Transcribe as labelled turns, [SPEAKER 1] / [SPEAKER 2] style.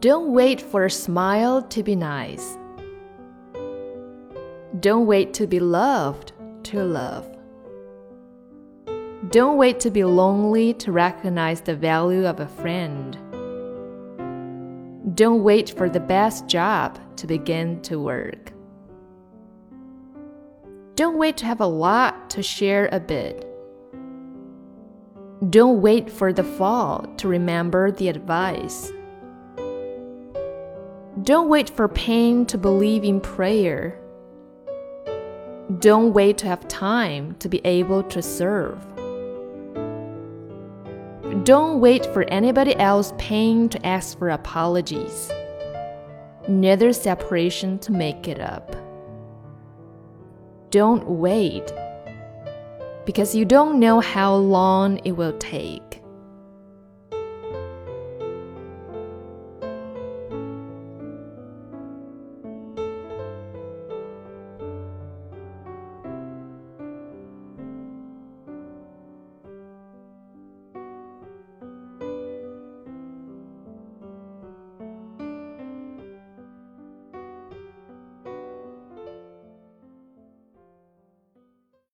[SPEAKER 1] Don't wait for a smile to be nice. Don't wait to be loved to love. Don't wait to be lonely to recognize the value of a friend. Don't wait for the best job to begin to work. Don't wait to have a lot to share a bit. Don't wait for the fall to remember the advice. Don't wait for pain to believe in prayer. Don't wait to have time to be able to serve. Don't wait for anybody else pain to ask for apologies. Neither separation to make it up. Don't wait because you don't know how long it will take.